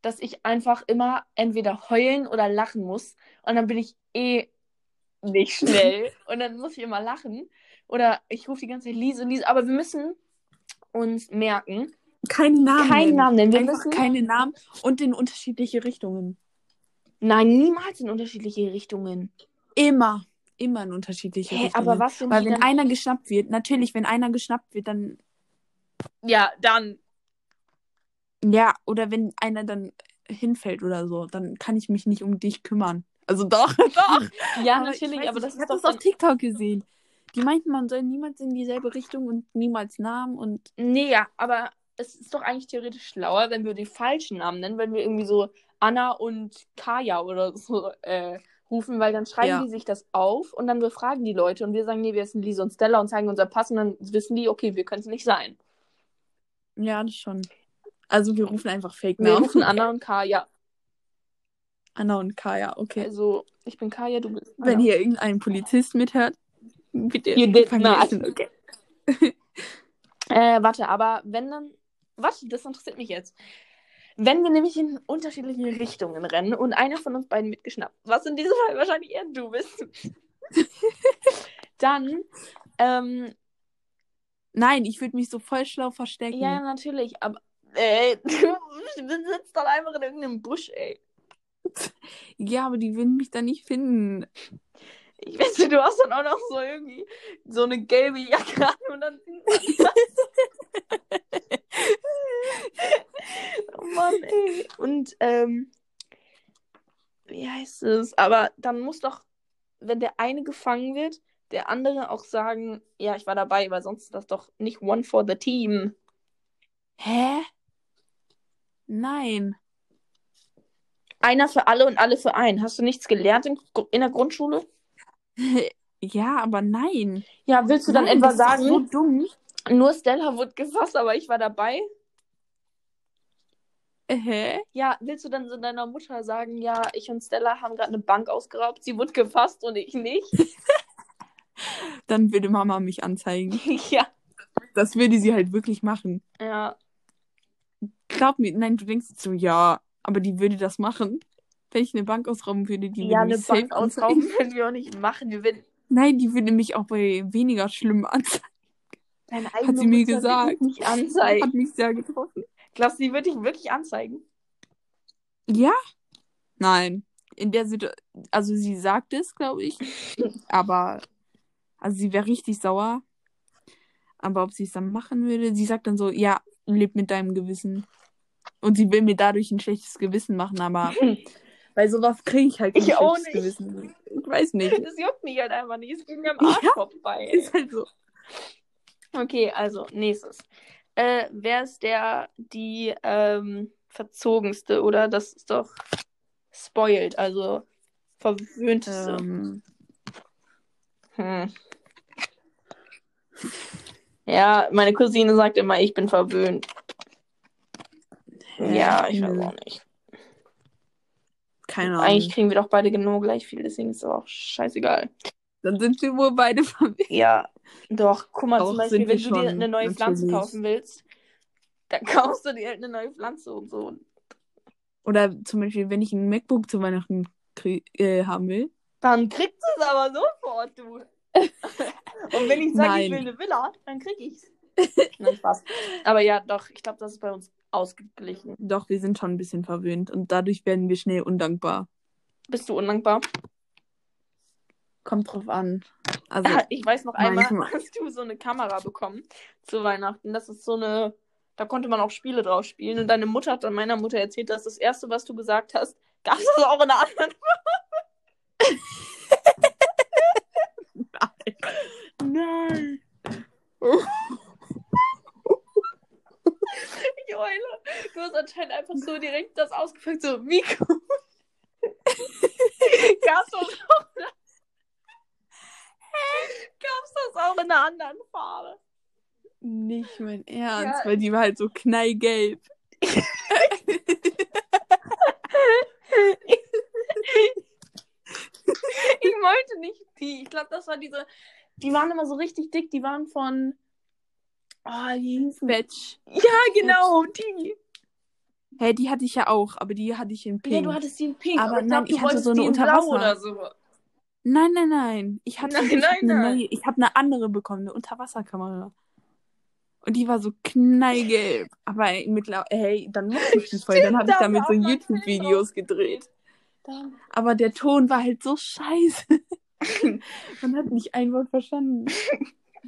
dass ich einfach immer entweder heulen oder lachen muss. Und dann bin ich eh nicht schnell. und dann muss ich immer lachen. Oder ich rufe die ganze Zeit Lise, Lise. Aber wir müssen uns merken, Keine Namen. keinen nennen. Namen nennen. Wir Einfach müssen keine Namen und in unterschiedliche Richtungen. Nein, niemals in unterschiedliche Richtungen. Immer. Immer in unterschiedliche Hä, Richtungen. aber was, wenn Weil wenn dann... einer geschnappt wird, natürlich, wenn einer geschnappt wird, dann. Ja, dann. Ja, oder wenn einer dann hinfällt oder so, dann kann ich mich nicht um dich kümmern. Also doch, doch. Ja, Aber ich natürlich, weiß aber das ich ist doch das auf. TikTok gesehen. Die meinten, man soll niemals in dieselbe Richtung und niemals Namen und. Nee, ja, aber es ist doch eigentlich theoretisch schlauer, wenn wir die falschen Namen nennen, wenn wir irgendwie so Anna und Kaya oder so äh, rufen, weil dann schreiben Ja. die sich das auf und dann befragen die Leute und wir sagen, nee, wir sind Lisa und Stella und zeigen unser Pass und dann wissen die, okay, wir können es nicht sein. Ja, das schon. Also wir rufen einfach Wir Fake-Namen. rufen Anna und Kaya. Anna und Kaya, okay. Also, ich bin Kaya, du bist Anna. Wenn hier irgendein Polizist mithört, bitte. You did not. okay. Äh, warte, aber wenn dann. Warte, das interessiert mich jetzt. Wenn wir nämlich in unterschiedliche Richtungen rennen und einer von uns beiden wird geschnappt, was in diesem Fall wahrscheinlich eher du bist, dann. Ähm, Nein, ich würde mich so voll schlau verstecken. ja, natürlich, aber. Äh, du sitzt dann einfach in irgendeinem Busch, ey. Ja, aber die würden mich da nicht finden. Ich weiß nicht, du hast dann auch noch so irgendwie so eine gelbe Jacke an und dann. oh Mann, ey. Und, ähm, wie heißt es? Aber dann muss doch, wenn der eine gefangen wird, der andere auch sagen, ja, ich war dabei, weil sonst ist das doch nicht one for the team. Hä? Nein. Einer für alle und alle für einen. Hast du nichts gelernt in, in der Grundschule? Ja, aber nein. Ja, willst du dann nein, etwa das ist sagen, so dumm. nur Stella wurde gefasst, aber ich war dabei? Hä? Ja, willst du dann so deiner Mutter sagen, ja, ich und Stella haben gerade eine Bank ausgeraubt, sie wurde gefasst und ich nicht? Dann würde Mama mich anzeigen. ja. Das würde sie halt wirklich machen. Ja. Glaub mir, nein, du denkst so, ja, aber die würde das machen. Wenn ich eine Bank ausrauben würde, die ja, würde eine mich safe Bank ausrauben können wir auch nicht machen. Wir werden Nein, die würde mich auch bei weniger schlimm anzeigen. deine Hat sie mir Mutter gesagt. nicht anzeigen. Hat mich sehr getroffen. Glaubst du, sie wird dich wirklich anzeigen? Ja? Nein. In der Situation, also sie sagt es, glaube ich. Aber, also sie wäre richtig sauer. Aber ob sie es dann machen würde, sie sagt dann so, ja, leb mit deinem Gewissen. Und sie will mir dadurch ein schlechtes Gewissen machen, aber bei sowas kriege ich halt Ich kein auch schlechtes nicht. Gewissen. Ich weiß nicht. Das juckt mich halt einfach nicht. Es geht mir am Arsch Ja. vorbei. Ist halt so. Okay, also nächstes. Äh, wer ist der, die ähm, verzogenste oder das ist doch spoiled, also verwöhnteste? Ähm, Hm. Ja, meine Cousine sagt immer, ich bin verwöhnt. hä? Ja, ich weiß auch nicht. Keine Ahnung. Eigentlich kriegen wir doch beide genau gleich viel, deswegen ist es auch scheißegal. Dann sind wir wohl beide verwirrt. Ja, doch, guck mal, Doch, zum Beispiel, wenn du dir eine neue Pflanze kaufen willst, dann kaufst du dir halt eine neue Pflanze und so. Oder zum Beispiel, wenn ich ein MacBook zu Weihnachten äh, haben will. Dann kriegst du es aber sofort, du. und wenn ich sage, ich will eine Villa, dann krieg ich's. Nein, Spaß. Aber ja, doch, ich glaube, das ist bei uns ausgeglichen. Doch, wir sind schon ein bisschen verwöhnt und dadurch werden wir schnell undankbar. Bist du undankbar? Kommt drauf an. Also, Ich weiß noch einmal, manchmal. hast du so eine Kamera bekommen zu Weihnachten. Das ist so eine, da konnte man auch Spiele drauf spielen. Und deine Mutter hat dann meiner Mutter erzählt, dass das erste, was du gesagt hast, gab es das auch in einer anderen. nein. Ich heule. Du hast anscheinend einfach so direkt das ausgefüllt, so Mikro. Gab's das auch? Gab's das auch in einer anderen Farbe? Nicht mein Ernst, Ja. weil die war halt so knallgelb. Ich meinte nicht die. Ich glaube, das war diese. Die waren immer so richtig dick. Die waren von. Oh, wie hießen die? Fetch. Ja, genau, die. Hä, die hatte ich ja auch, aber die hatte ich in Pink. Ja, du hattest die in Pink. Aber ich nein, glaub, du ich hatte so eine die Unterwasser. oder so. Nein, nein, nein. Ich hatte Nein, ich nein, eine nein. neue, ich habe eine andere bekommen, eine Unterwasserkamera. Und die war so knallgelb. Aber mittlerweile, hey, dann mochte ich die voll. Dann habe ich da damit so YouTube-Videos gedreht. Aber der Ton war halt so scheiße. Man hat nicht ein Wort verstanden.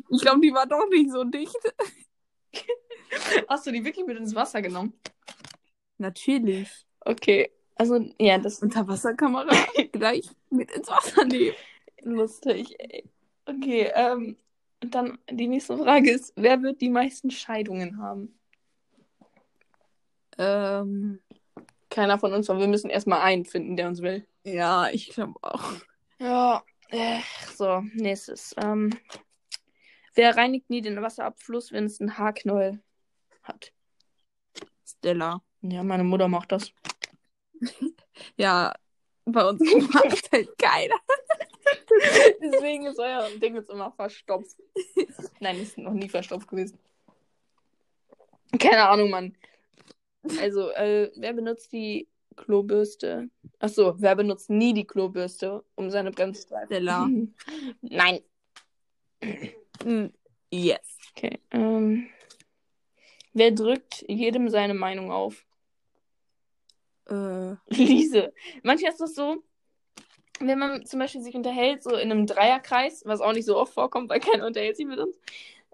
Ich glaube, die war doch nicht so dicht. Hast du die wirklich mit ins Wasser genommen? Natürlich. Okay. Also, ja, das Unterwasserkamera gleich mit ins Wasser nehmen. lustig, ey. Okay, ähm, und dann die nächste Frage ist, wer wird die meisten Scheidungen haben? Ähm, Keiner von uns, weil wir müssen erstmal einen finden, der uns will. ja, ich glaube auch. Ja, äh, so, nächstes. Ähm, wer reinigt nie den Wasserabfluss, wenn es einen Haarknäuel hat? Stella. Ja, meine Mutter macht das. Ja, bei uns macht halt keiner. Deswegen ist euer Ding jetzt immer verstopft. Nein, ist noch nie verstopft gewesen. Keine Ahnung, Mann. Also, äh, wer benutzt die Klobürste? Achso, wer benutzt nie die Klobürste, um seine Bremsstreifen? Stella. Nein. Mm, Yes. Okay. Ähm, wer drückt jedem seine Meinung auf? Äh, Liese. Manchmal ist das so, wenn man zum Beispiel sich unterhält, so in einem Dreierkreis, was auch nicht so oft vorkommt, weil keiner unterhält sich mit uns,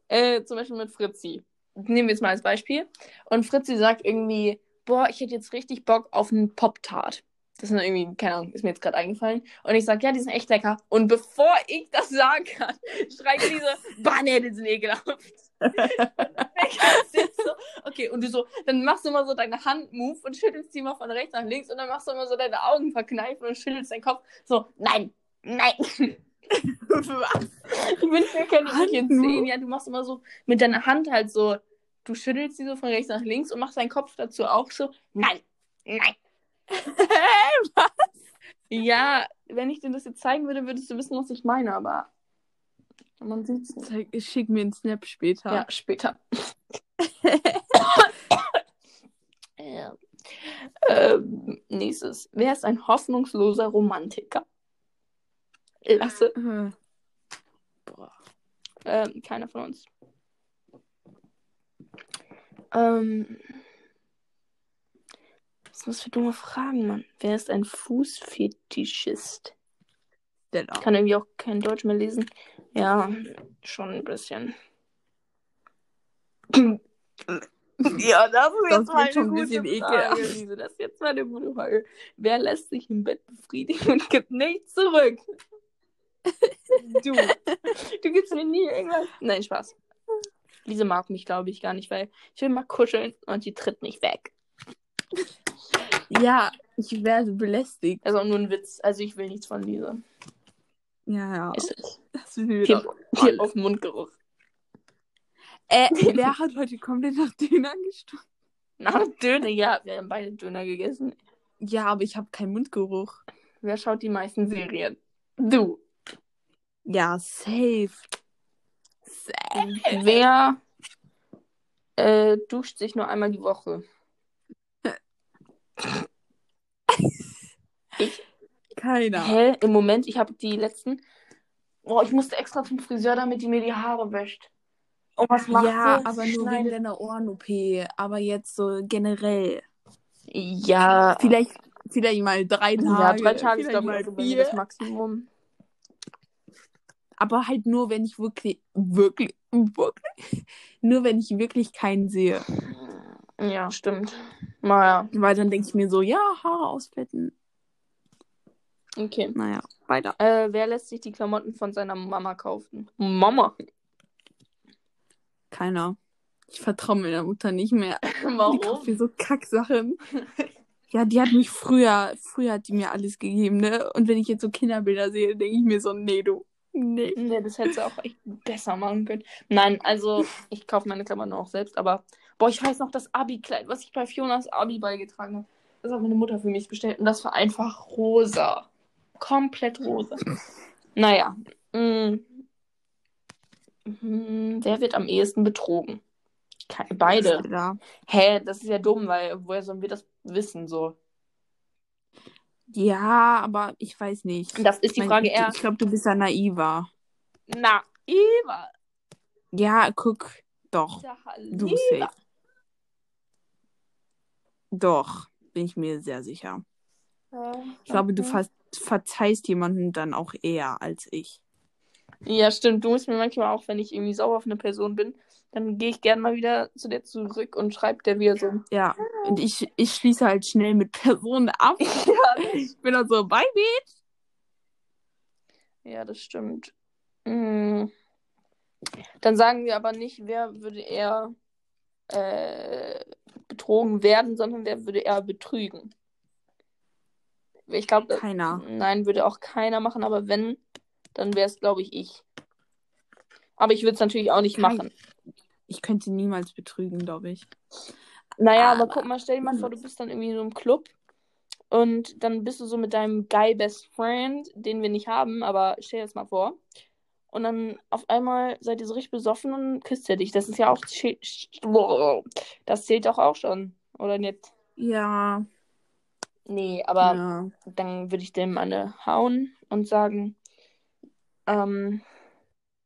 äh, zum Beispiel mit Fritzi. Nehmen wir jetzt mal als Beispiel. Und Fritzi sagt irgendwie, boah, ich hätte jetzt richtig Bock auf einen Pop-Tart. Das ist irgendwie, keine Ahnung, ist mir jetzt gerade eingefallen. Und ich sage, ja, die sind echt lecker. Und bevor ich das sagen kann, schreit diese, bah, nee, die sind ekelhaft. so, okay, und du so, dann machst du immer so deine Hand-Move und schüttelst die mal von rechts nach links und dann machst du immer so deine Augen verkneifen und schüttelst deinen Kopf. So, nein, nein. was? Ich wünsche, wir können dich jetzt sehen. Ja, du machst immer so mit deiner Hand halt so, du schüttelst sie so von rechts nach links und machst deinen Kopf dazu auch so, nein, nein. Ja, wenn ich dir das jetzt zeigen würde, würdest du wissen, was ich meine, aber man sieht es nicht. Zeig, schick mir einen Snap später. Ja, später. ja. ähm, nächstes. Wer ist ein hoffnungsloser Romantiker? Lasse. Äh, Ähm, keiner von uns. Ähm, was sind das für dumme Fragen, Mann? Wer ist ein Fußfetischist? Stella. Ich kann irgendwie auch kein Deutsch mehr lesen. Ja, schon ein bisschen. Ja, das ist Das wird schon ein bisschen. Lise. Das ist jetzt mal eine gute Frage. Wer lässt sich im Bett befriedigen und gibt nichts zurück? Du. Du gibst mir nie irgendwas. Nein, Spaß. Lise mag mich, glaube ich, gar nicht, weil ich will mal kuscheln und die tritt nicht weg. Ja, ich werde belästigt. Ist auch nur ein Witz. Also ich will nichts von Lise. Ja, ja. Ist es. Das wir Hier, hier auf Mundgeruch. Äh, wer hat heute komplett nach Döner gestunken? Nach Döner, ja, wir haben beide Döner gegessen. Ja, aber ich habe keinen Mundgeruch. Wer schaut die meisten Serien? Du. Ja, safe. Safe. Wer äh, duscht sich nur einmal die Woche? Keiner. Hä? Im Moment, ich habe die letzten. Boah, ich musste extra zum Friseur, damit die mir die Haare wäscht. Und was macht Ja, sie? aber Sie nur wegen deiner Ohren-OP. Aber jetzt so generell. Ja. Vielleicht, vielleicht mal drei Tage. Ja, drei Tage ist, ich, mal vier. das Maximum. Aber halt nur, wenn ich wirklich, wirklich, wirklich, nur wenn ich wirklich keinen sehe. Ja, stimmt. Naja, Weil dann denke ich mir so, ja, Haare ausfetten. Okay. Naja, weiter. Äh, wer lässt sich die Klamotten von seiner Mama kaufen? Mama. Keiner. Ich vertraue meiner Mutter nicht mehr. Die Warum? kauft mir so Kacksachen. Ja, die hat mich früher, früher hat die mir alles gegeben, ne? Und wenn ich jetzt so Kinderbilder sehe, denke ich mir so, nee, du. Nee. Nee, das hättest du auch echt besser machen können. Nein, also ich kaufe meine Klamotten auch selbst, aber boah, ich weiß noch das Abi-Kleid, was ich bei Fionas Abi beigetragen habe. Das hat meine Mutter für mich bestellt und das war einfach rosa. Komplett rosa. Naja. mm. Mm, Wer wird am ehesten betrogen? Ke- Beide. Hä, das ist ja dumm, weil woher sollen wir das wissen so? ja, aber ich weiß nicht. Das ist die Mein- Frage ich, eher. Ich glaube, du bist ja naiver. Na, Eva. Ja, guck. Doch. Du Eva. safe. Doch. Bin ich mir sehr sicher. Ich glaube, du ver verzeihst jemanden dann auch eher als ich. Ja, stimmt. Du musst mir manchmal auch, wenn ich irgendwie sauer auf eine Person bin, dann gehe ich gerne mal wieder zu der zurück und schreibe der wieder so. Ja. Und ich, ich schließe halt schnell mit Personen ab. Ja, Ich bin dann so, bye, bitch. ja das stimmt. Mm. Dann sagen wir aber nicht, wer würde eher äh, betrogen werden, sondern wer würde eher betrügen. Ich glaube, Keiner. nein, würde auch keiner machen, aber wenn, dann wäre es, glaube ich, ich. Aber ich würde es natürlich auch nicht Kein- machen. Ich könnte niemals betrügen, glaube ich. Naja, aber Aber- guck mal, stell dir mal vor, du bist dann irgendwie in so einem Club und dann bist du so mit deinem Guy Best Friend, den wir nicht haben, aber stell dir das mal vor. Und dann auf einmal seid ihr so richtig besoffen und küsst er dich. Das ist ja auch. Das zählt doch auch schon, oder nicht? Ja. Nee, aber ja. dann würde ich dem eine hauen und sagen, ähm,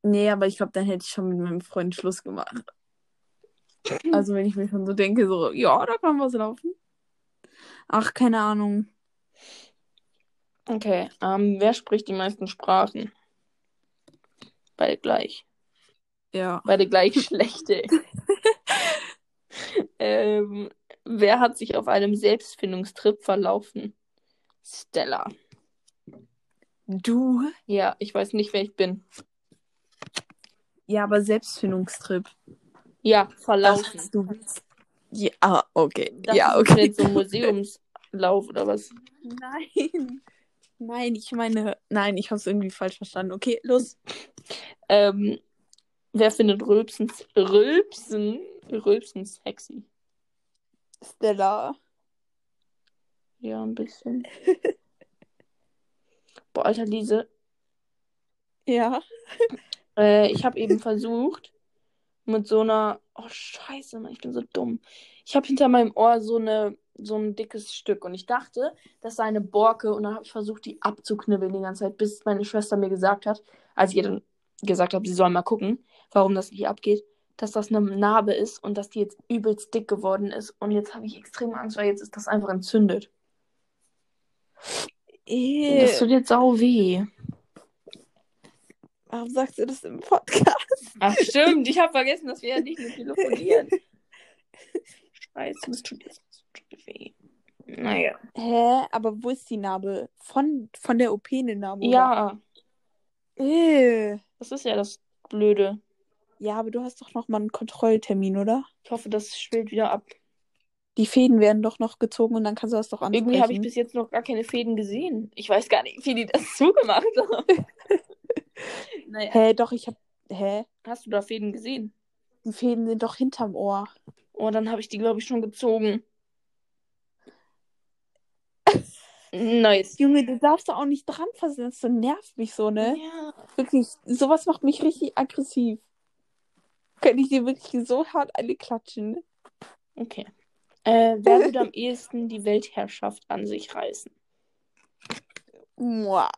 Nee, aber ich glaube, dann hätte ich schon mit meinem Freund Schluss gemacht. Also wenn ich mir schon so denke, so, ja, da kann was laufen. Ach, keine Ahnung. okay, ähm, wer spricht die meisten Sprachen? Beide gleich. Ja. Beide gleich schlechte. ähm, wer hat sich auf einem Selbstfindungstrip verlaufen? Stella. Du? Ja, ich weiß nicht, wer ich bin. Ja, aber Selbstfindungstrip. Ja, Das verlaufen. heißt, du willst. Ja, ah, okay. Das ja, ist okay. jetzt so ein Museumslauf oder was? Nein. Nein, ich meine, nein, ich habe es irgendwie falsch verstanden. Okay, los. Ähm, wer findet Rülpsen, Rülpsen, Rülpsen sexy? Stella. Ja, ein bisschen. Boah, Alter, Lise, Ja. Äh, ich habe eben versucht, mit so einer. Oh, Scheiße, Mann, ich bin so dumm. Ich habe hinter meinem Ohr so, eine, so ein dickes Stück und ich dachte, das sei eine Borke und dann habe ich versucht, die abzuknibbeln die ganze Zeit, bis meine Schwester mir gesagt hat, als ich ihr dann gesagt habe, sie soll mal gucken, warum das nicht abgeht, dass das eine Narbe ist und dass die jetzt übelst dick geworden ist. Und jetzt habe ich extrem Angst, weil jetzt ist das einfach entzündet. Das tut jetzt sau weh. Warum sagst du das im Podcast? Ach stimmt, ich habe vergessen, dass wir ja nicht nur telefonieren. Scheiße, das tut jetzt weh. Naja. Hä? Aber wo ist die Narbe? Von, von der OP eine Narbe? Ja, Oder? Äh. das ist ja das Blöde. Ja, aber du hast doch noch mal einen Kontrolltermin, oder? Ich hoffe, das schwillt wieder ab. Die Fäden werden doch noch gezogen und dann kannst du das doch ansprechen. Irgendwie habe ich bis jetzt noch gar keine Fäden gesehen. Ich weiß gar nicht, wie die das zugemacht haben. naja. Hä, doch, ich hab. Hä? Hast du da Fäden gesehen? Die Fäden sind doch hinterm Ohr. Oh, dann habe ich die, glaube ich, schon gezogen. Nice. Junge, du darfst da auch nicht dran fassen. Das so nervt mich so, ne? Ja. Wirklich, sowas macht mich richtig aggressiv. Könnte ich dir wirklich so hart eine klatschen? Okay. Äh, wer würde am ehesten die Weltherrschaft an sich reißen? Mua.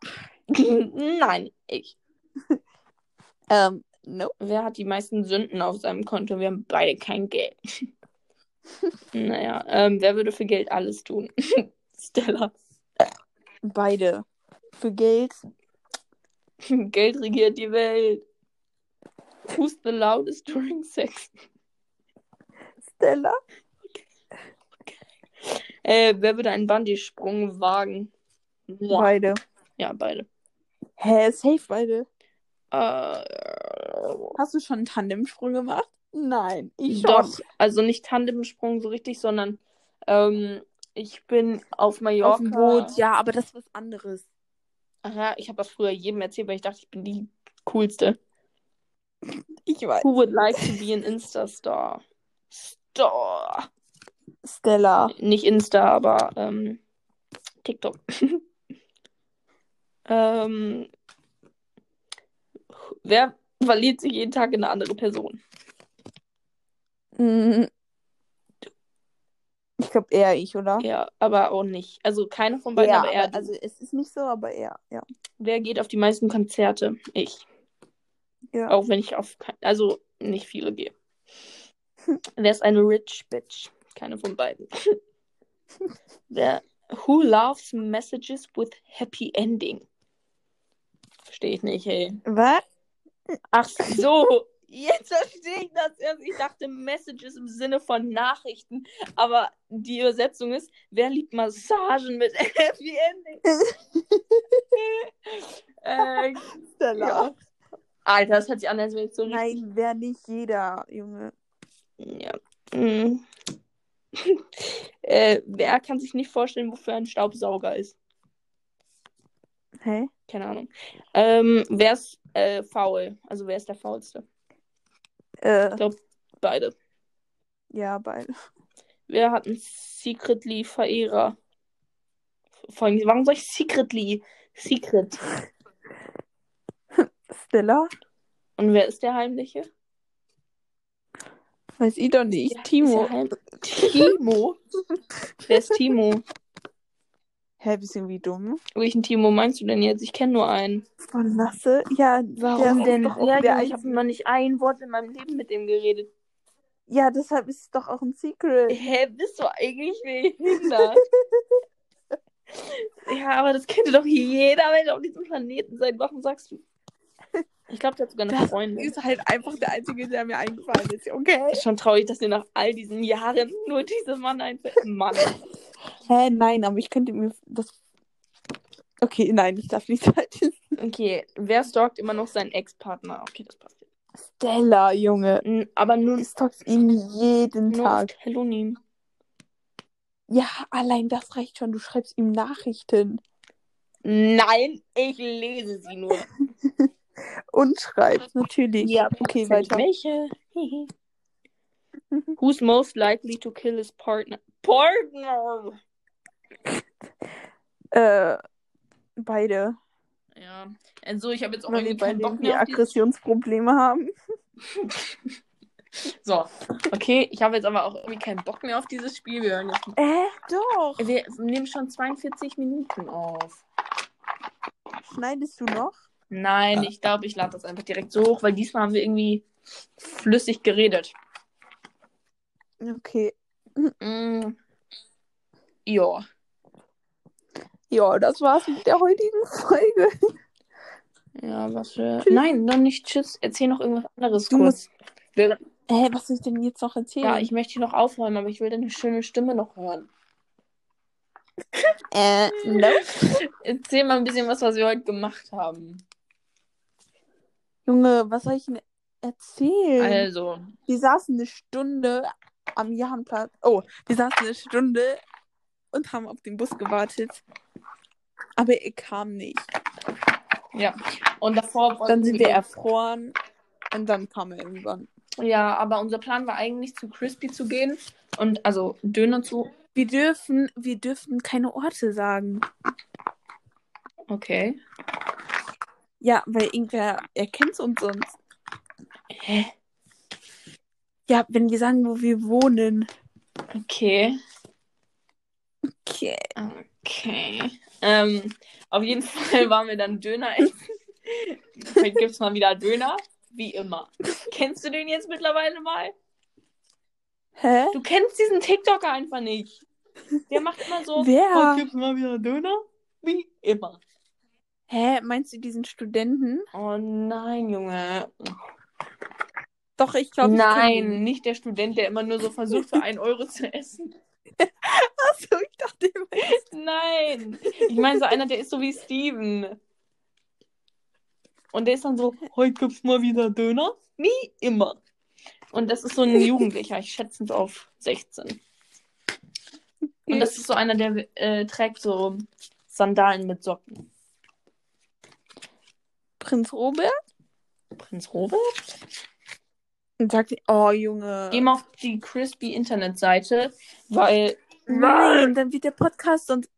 Nein, ich. Ähm, no. Wer hat die meisten Sünden auf seinem Konto? Wir haben beide kein Geld. naja, ähm, wer würde für Geld alles tun? Stella. Beide. Für Geld. Geld regiert die Welt. Who's the loudest during sex? Stella. Äh, wer würde einen Bungee-Sprung wagen? Moi. Beide. Ja, beide. Hä, safe beide. Äh, Hast du schon einen Tandemsprung gemacht? Nein, ich schon. doch, also nicht Tandemsprung so richtig, sondern ähm, ich bin auf Mallorca. Auf dem Boot, ja, aber das ist was anderes. Ach ja, ich habe das früher jedem erzählt, weil ich dachte, ich bin die coolste. Ich weiß. Who would like to be an Insta-Star? Star. Stella. Nicht Insta, aber ähm, TikTok. ähm, wer verliebt sich jeden Tag in eine andere Person? Mm. Ich glaube eher ich, oder? Ja, aber auch nicht. Also keine von beiden, Ja, aber du. also es ist nicht so, aber eher, ja. Wer geht auf die meisten Konzerte? Ich. Ja. Auch wenn ich auf also nicht viele gehe. Wer ist eine Rich Bitch? Keine von beiden. Wer Who loves messages with happy ending? Verstehe ich nicht, ey. Was? Ach so, jetzt verstehe ich das erst. Ich dachte Messages im Sinne von Nachrichten, aber die Übersetzung ist, wer liebt Massagen mit happy ending? äh, Stella. ja. Alter, das hört sich an, als wäre ich so richtig Nein, wäre nicht jeder, Junge. Ja. Mm. äh, wer kann sich nicht vorstellen, wofür ein Staubsauger ist? Hä? Keine Ahnung. Ähm, wer ist äh, faul? Also wer ist der faulste? Äh, Beide. ja, beide. Wer hat einen Secretly Verehrer? Vor allem, warum soll ich Secretly? Secret. Stella? Und wer ist der Heimliche? Weiß ich doch nicht. Ja, Timo. Timo? wer ist Timo? Hä, bisschen wie dumm. Welchen Timo meinst du denn jetzt? Ich kenne nur einen. Von Lasse? Ja, Warum denn? Doch Ja, der ich habe noch nicht ein Wort in meinem Leben mit dem geredet. ja, deshalb ist es doch auch ein Secret. Hä, bist du eigentlich behindert? ja, aber das könnte doch jeder Mensch auf diesem Planeten sein. Warum sagst du? Ich glaube, der hat sogar eine Das Freundin. ist halt einfach der einzige, der mir eingefallen ist. Okay. Ist schon traurig, dass dir nach all diesen Jahren nur dieser Mann einfällt. Mann. Hä, nein, aber ich könnte mir das. Okay, nein, ich darf nicht halten. Okay, wer stalkt immer noch seinen Ex-Partner? Okay, das passt. Stella, Junge. N- Aber nur, Du stalkst ihn jeden nur Tag. Telonym. Ja, allein das reicht schon. Du schreibst ihm Nachrichten Nein, ich lese sie nur. und schreibst, natürlich. okay, weiter. Welche? Who's most likely to kill his partner? Partner! Äh, beide. Ja, also ich habe jetzt auch Weil wir irgendwie keinen beide Bock mehr dieses... Aggressionsprobleme haben. So, okay, ich habe jetzt aber auch irgendwie keinen Bock mehr auf dieses Spiel. Wir hören jetzt... Äh, doch. Wir nehmen schon 42 Minuten auf. Schneidest du noch? Nein, ich glaube, ich lade das einfach direkt so hoch, weil diesmal haben wir irgendwie flüssig geredet. Okay. Mm. Ja. Ja, das war's mit der heutigen Folge. Ja, was für. Nein, noch nicht Tschüss. Erzähl noch irgendwas anderes Du kurz. Hä, was soll ich denn jetzt noch erzählen? Ja, ich möchte noch aufräumen, aber ich will deine schöne Stimme noch hören. Äh, no. Erzähl mal ein bisschen was, was wir heute gemacht haben. Junge, was soll ich denn erzählen? Also, Wir saßen eine Stunde am Jahnplatz. Oh, wir saßen eine Stunde und haben auf den Bus gewartet. Aber er kam nicht. ja. Und davor wollten Dann sind wir erfroren und dann kam er irgendwann. Ja, aber unser Plan war eigentlich zu Crispy zu gehen und also Döner zu. Wir dürfen, wir dürfen keine Orte sagen. Okay. Ja, weil irgendwer erkennt uns sonst. Hä? Ja, wenn wir sagen, wo wir wohnen. Okay. Okay. Okay. Ähm, auf jeden Fall waren wir dann Döner essen. Heute gibt's mal wieder Döner. Wie immer. Kennst du den jetzt mittlerweile mal? Hä? Du kennst diesen TikToker einfach nicht. Der macht immer so. Wer? Heute gibt's mal wieder Döner. Wie immer. Hä? Meinst du diesen Studenten? Oh nein, Junge. Doch, ich glaube. Nein, nicht der Student, der immer nur so versucht, für einen Euro zu essen. Achso, ich dachte immer. Nein. Ich meine so einer, der ist so wie Steven. Und der ist dann so, heute gibt's mal wieder Döner. Wie immer. Und das ist so ein Jugendlicher, ich schätze so auf 16. Und das ist so einer, der äh, trägt so Sandalen mit Socken. Prinz Robert? Prinz Robert? Und sagt sie, oh Junge. Geh mal auf die Crispy Internetseite, weil. Nein, dann wird der Podcast sonst.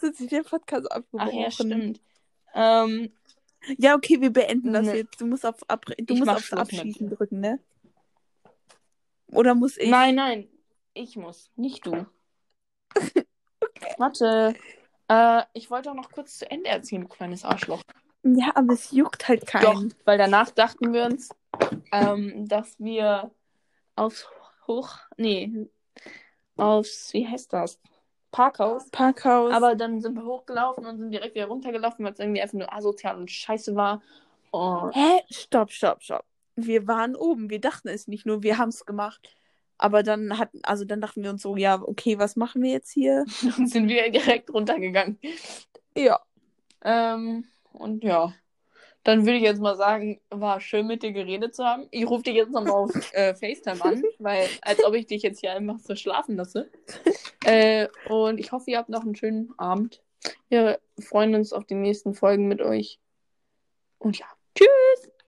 sonst wird der Podcast abgebrochen. Ach ja, stimmt. Ähm, Ja, okay, wir beenden das Ne. jetzt. Du musst auf, Ab du Ich musst mit Abschießen dir. drücken, ne? Oder muss ich? Nein, nein. Ich muss, nicht du. Warte. Äh, ich wollte auch noch kurz zu Ende erzählen, du kleines Arschloch. Ja, aber es juckt halt Doch, keinen. weil danach dachten wir uns, ähm, dass wir aufs Hoch. Nee. Aufs, wie heißt das? Parkhaus. Parkhaus. Aber dann sind wir hochgelaufen und sind direkt wieder runtergelaufen, weil es irgendwie einfach nur asozial und scheiße war. Und Hä? Stopp, stopp, stopp. Wir waren oben. Wir dachten es nicht nur, wir haben es gemacht. Aber dann hatten, also dann dachten wir uns so, ja, okay, was machen wir jetzt hier? dann sind wir direkt runtergegangen. Ja. Ähm, und ja, dann würde ich jetzt mal sagen, war schön mit dir geredet zu haben. Ich rufe dich jetzt nochmal auf äh, FaceTime an, weil als ob ich dich jetzt hier einfach so schlafen lasse. äh, und ich hoffe, ihr habt noch einen schönen Abend. Wir freuen uns auf die nächsten Folgen mit euch. Und ja, tschüss!